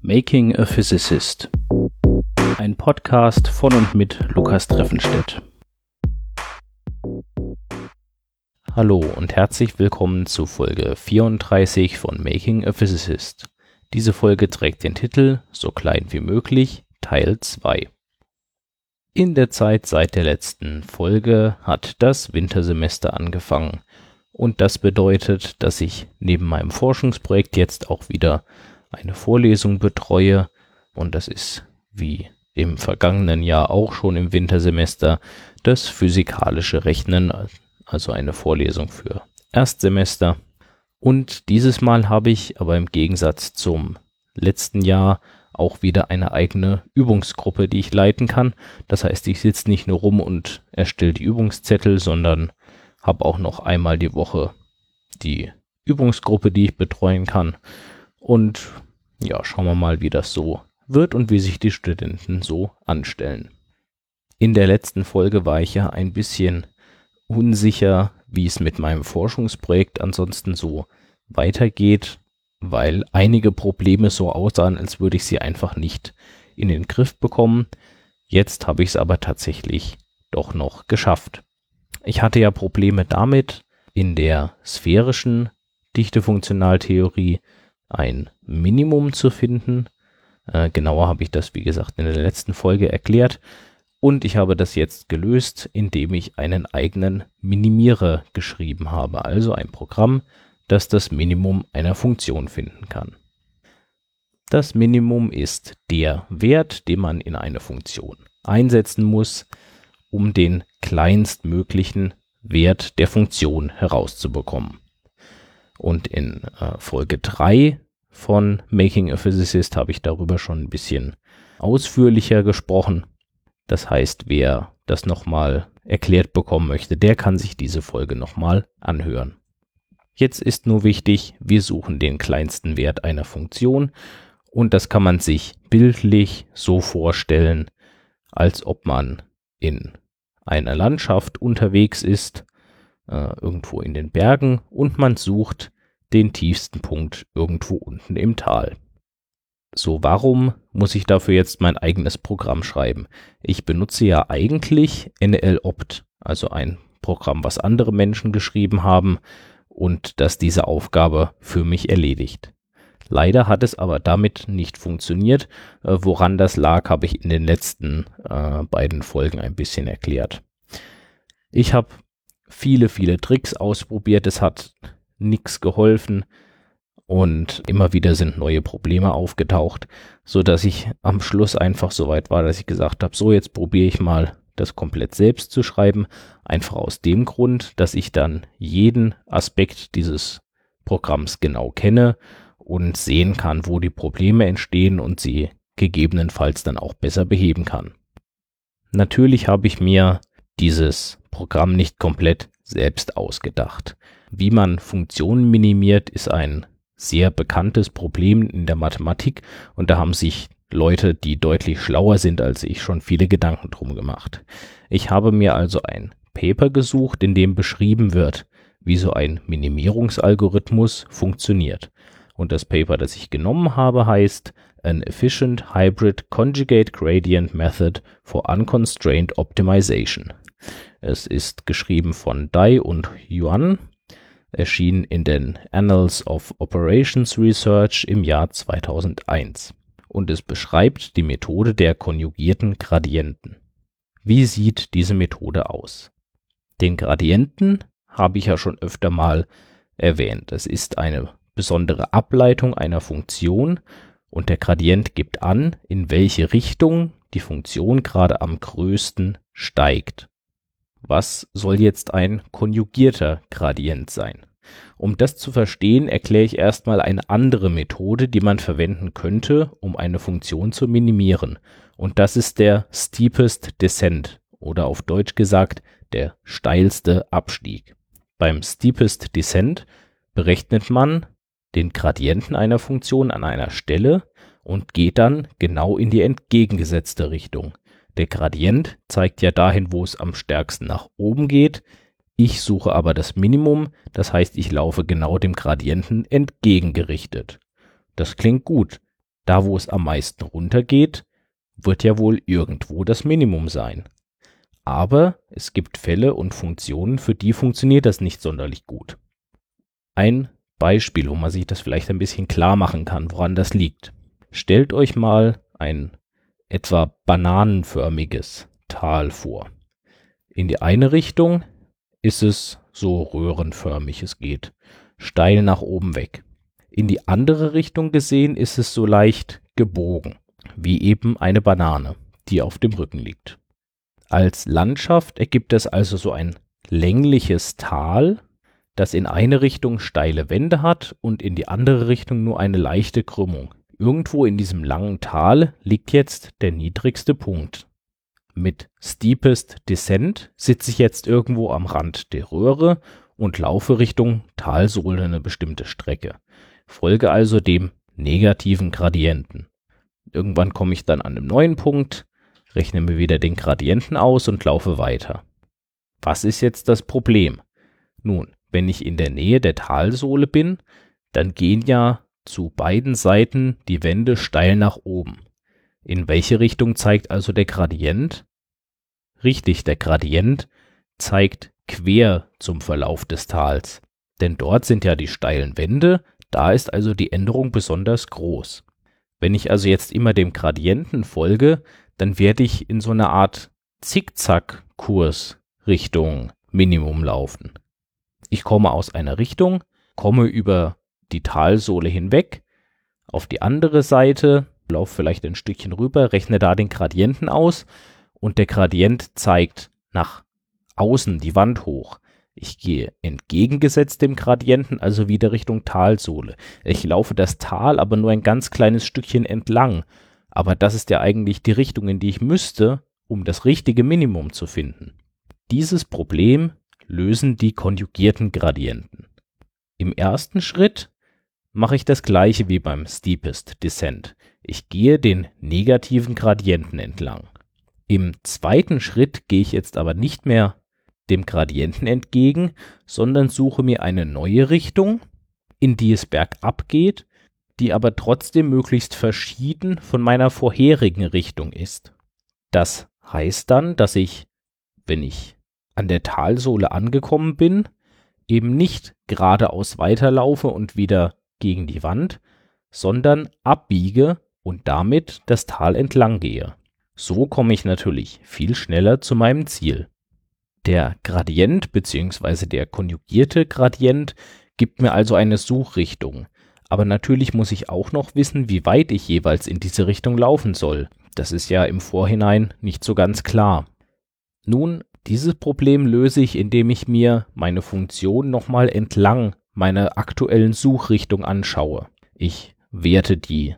Making a Physicist. Ein Podcast von und mit Lukas Treffenstedt. Hallo und herzlich willkommen zu Folge 34 von Making a Physicist. Diese Folge trägt den Titel So klein wie möglich, Teil 2. In der Zeit seit der letzten Folge hat das Wintersemester angefangen. Und das bedeutet, dass ich neben meinem Forschungsprojekt jetzt auch wieder eine Vorlesung betreue. Und das ist wie im vergangenen Jahr auch schon im Wintersemester das physikalische Rechnen, also eine Vorlesung für Erstsemester. Und dieses Mal habe ich aber im Gegensatz zum letzten Jahr auch wieder eine eigene Übungsgruppe, die ich leiten kann. Das heißt, ich sitze nicht nur rum und erstelle die Übungszettel, sondern habe auch noch einmal die Woche die Übungsgruppe, die ich betreuen kann. Und ja, schauen wir mal, wie das so wird und wie sich die Studenten so anstellen. In der letzten Folge war ich ja ein bisschen unsicher, wie es mit meinem Forschungsprojekt ansonsten so weitergeht, weil einige Probleme so aussahen, als würde ich sie einfach nicht in den Griff bekommen. Jetzt habe ich es aber tatsächlich doch noch geschafft. Ich hatte ja Probleme damit, in der sphärischen Dichtefunktionaltheorie ein Minimum zu finden. Äh, genauer habe ich das, wie gesagt, in der letzten Folge erklärt. Und ich habe das jetzt gelöst, indem ich einen eigenen Minimierer geschrieben habe, also ein Programm, das das Minimum einer Funktion finden kann. Das Minimum ist der Wert, den man in eine Funktion einsetzen muss, um den kleinstmöglichen Wert der Funktion herauszubekommen. Und in äh, Folge 3 von Making a Physicist habe ich darüber schon ein bisschen ausführlicher gesprochen. Das heißt, wer das nochmal erklärt bekommen möchte, der kann sich diese Folge nochmal anhören. Jetzt ist nur wichtig, wir suchen den kleinsten Wert einer Funktion und das kann man sich bildlich so vorstellen, als ob man in einer Landschaft unterwegs ist, äh, irgendwo in den Bergen und man sucht den tiefsten Punkt irgendwo unten im Tal. So, warum muss ich dafür jetzt mein eigenes Programm schreiben? Ich benutze ja eigentlich NLOpt, also ein Programm, was andere Menschen geschrieben haben und das diese Aufgabe für mich erledigt. Leider hat es aber damit nicht funktioniert. Äh, woran das lag, habe ich in den letzten äh, beiden Folgen ein bisschen erklärt. Ich habe viele, viele Tricks ausprobiert. Es hat nichts geholfen und immer wieder sind neue Probleme aufgetaucht, so dass ich am Schluss einfach so weit war, dass ich gesagt habe, so jetzt probiere ich mal das komplett selbst zu schreiben, einfach aus dem Grund, dass ich dann jeden Aspekt dieses Programms genau kenne und sehen kann, wo die Probleme entstehen und sie gegebenenfalls dann auch besser beheben kann. Natürlich habe ich mir dieses Programm nicht komplett selbst ausgedacht. Wie man Funktionen minimiert, ist ein sehr bekanntes Problem in der Mathematik und da haben sich Leute, die deutlich schlauer sind als ich, schon viele Gedanken drum gemacht. Ich habe mir also ein Paper gesucht, in dem beschrieben wird, wie so ein Minimierungsalgorithmus funktioniert. Und das Paper, das ich genommen habe, heißt An Efficient Hybrid Conjugate Gradient Method for Unconstrained Optimization. Es ist geschrieben von Dai und Yuan erschien in den Annals of Operations Research im Jahr 2001 und es beschreibt die Methode der konjugierten Gradienten. Wie sieht diese Methode aus? Den Gradienten habe ich ja schon öfter mal erwähnt. Es ist eine besondere Ableitung einer Funktion und der Gradient gibt an, in welche Richtung die Funktion gerade am größten steigt. Was soll jetzt ein konjugierter Gradient sein? Um das zu verstehen, erkläre ich erstmal eine andere Methode, die man verwenden könnte, um eine Funktion zu minimieren. Und das ist der Steepest Descent oder auf Deutsch gesagt der steilste Abstieg. Beim Steepest Descent berechnet man den Gradienten einer Funktion an einer Stelle und geht dann genau in die entgegengesetzte Richtung. Der Gradient zeigt ja dahin, wo es am stärksten nach oben geht. Ich suche aber das Minimum, das heißt, ich laufe genau dem Gradienten entgegengerichtet. Das klingt gut. Da, wo es am meisten runtergeht, wird ja wohl irgendwo das Minimum sein. Aber es gibt Fälle und Funktionen, für die funktioniert das nicht sonderlich gut. Ein Beispiel, wo man sich das vielleicht ein bisschen klar machen kann, woran das liegt. Stellt euch mal ein etwa bananenförmiges Tal vor. In die eine Richtung ist es so röhrenförmig, es geht steil nach oben weg. In die andere Richtung gesehen ist es so leicht gebogen, wie eben eine Banane, die auf dem Rücken liegt. Als Landschaft ergibt es also so ein längliches Tal, das in eine Richtung steile Wände hat und in die andere Richtung nur eine leichte Krümmung. Irgendwo in diesem langen Tal liegt jetzt der niedrigste Punkt. Mit Steepest Descent sitze ich jetzt irgendwo am Rand der Röhre und laufe Richtung Talsohle eine bestimmte Strecke. Folge also dem negativen Gradienten. Irgendwann komme ich dann an einem neuen Punkt, rechne mir wieder den Gradienten aus und laufe weiter. Was ist jetzt das Problem? Nun, wenn ich in der Nähe der Talsohle bin, dann gehen ja zu beiden Seiten die Wände steil nach oben. In welche Richtung zeigt also der Gradient? Richtig, der Gradient zeigt quer zum Verlauf des Tals, denn dort sind ja die steilen Wände, da ist also die Änderung besonders groß. Wenn ich also jetzt immer dem Gradienten folge, dann werde ich in so einer Art Zickzack-Kurs Richtung Minimum laufen. Ich komme aus einer Richtung, komme über die Talsohle hinweg, auf die andere Seite, laufe vielleicht ein Stückchen rüber, rechne da den Gradienten aus und der Gradient zeigt nach außen die Wand hoch. Ich gehe entgegengesetzt dem Gradienten, also wieder Richtung Talsohle. Ich laufe das Tal aber nur ein ganz kleines Stückchen entlang. Aber das ist ja eigentlich die Richtung, in die ich müsste, um das richtige Minimum zu finden. Dieses Problem lösen die konjugierten Gradienten. Im ersten Schritt mache ich das gleiche wie beim Steepest Descent. Ich gehe den negativen Gradienten entlang. Im zweiten Schritt gehe ich jetzt aber nicht mehr dem Gradienten entgegen, sondern suche mir eine neue Richtung, in die es bergab geht, die aber trotzdem möglichst verschieden von meiner vorherigen Richtung ist. Das heißt dann, dass ich, wenn ich an der Talsohle angekommen bin, eben nicht geradeaus weiterlaufe und wieder gegen die Wand, sondern abbiege und damit das Tal entlang gehe. So komme ich natürlich viel schneller zu meinem Ziel. Der Gradient bzw. der konjugierte Gradient gibt mir also eine Suchrichtung. Aber natürlich muss ich auch noch wissen, wie weit ich jeweils in diese Richtung laufen soll. Das ist ja im Vorhinein nicht so ganz klar. Nun dieses Problem löse ich, indem ich mir meine Funktion nochmal entlang meiner aktuellen Suchrichtung anschaue. Ich werte die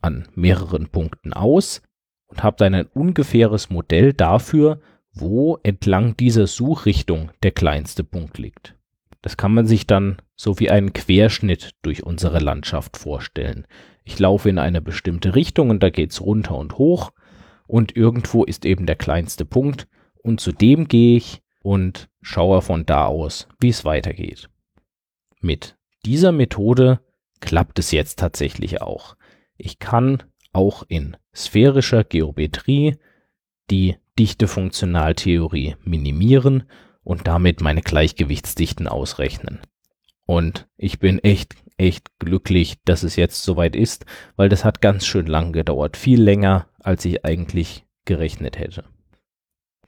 an mehreren Punkten aus und habe dann ein ungefähres Modell dafür, wo entlang dieser Suchrichtung der kleinste Punkt liegt. Das kann man sich dann so wie einen Querschnitt durch unsere Landschaft vorstellen. Ich laufe in eine bestimmte Richtung und da geht's runter und hoch und irgendwo ist eben der kleinste Punkt und zu dem gehe ich und schaue von da aus, wie es weitergeht. Mit dieser Methode klappt es jetzt tatsächlich auch. Ich kann auch in sphärischer Geometrie die Dichtefunktionaltheorie minimieren und damit meine Gleichgewichtsdichten ausrechnen. Und ich bin echt, echt glücklich, dass es jetzt soweit ist, weil das hat ganz schön lang gedauert. Viel länger, als ich eigentlich gerechnet hätte.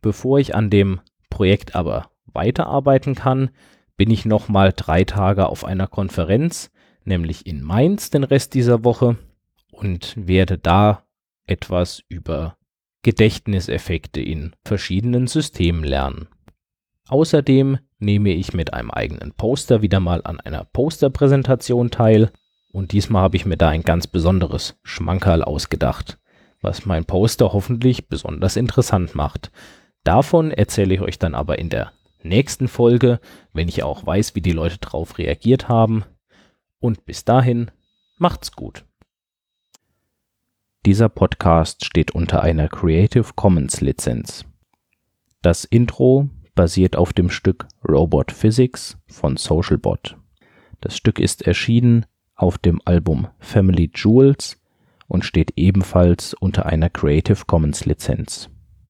Bevor ich an dem Projekt aber weiterarbeiten kann, bin ich nochmal drei Tage auf einer Konferenz, nämlich in Mainz den Rest dieser Woche und werde da etwas über Gedächtniseffekte in verschiedenen Systemen lernen. Außerdem nehme ich mit einem eigenen Poster wieder mal an einer Posterpräsentation teil und diesmal habe ich mir da ein ganz besonderes Schmankerl ausgedacht, was mein Poster hoffentlich besonders interessant macht. Davon erzähle ich euch dann aber in der nächsten Folge, wenn ich auch weiß, wie die Leute drauf reagiert haben. Und bis dahin, macht's gut. Dieser Podcast steht unter einer Creative Commons Lizenz. Das Intro basiert auf dem Stück Robot Physics von Socialbot. Das Stück ist erschienen auf dem Album Family Jewels und steht ebenfalls unter einer Creative Commons Lizenz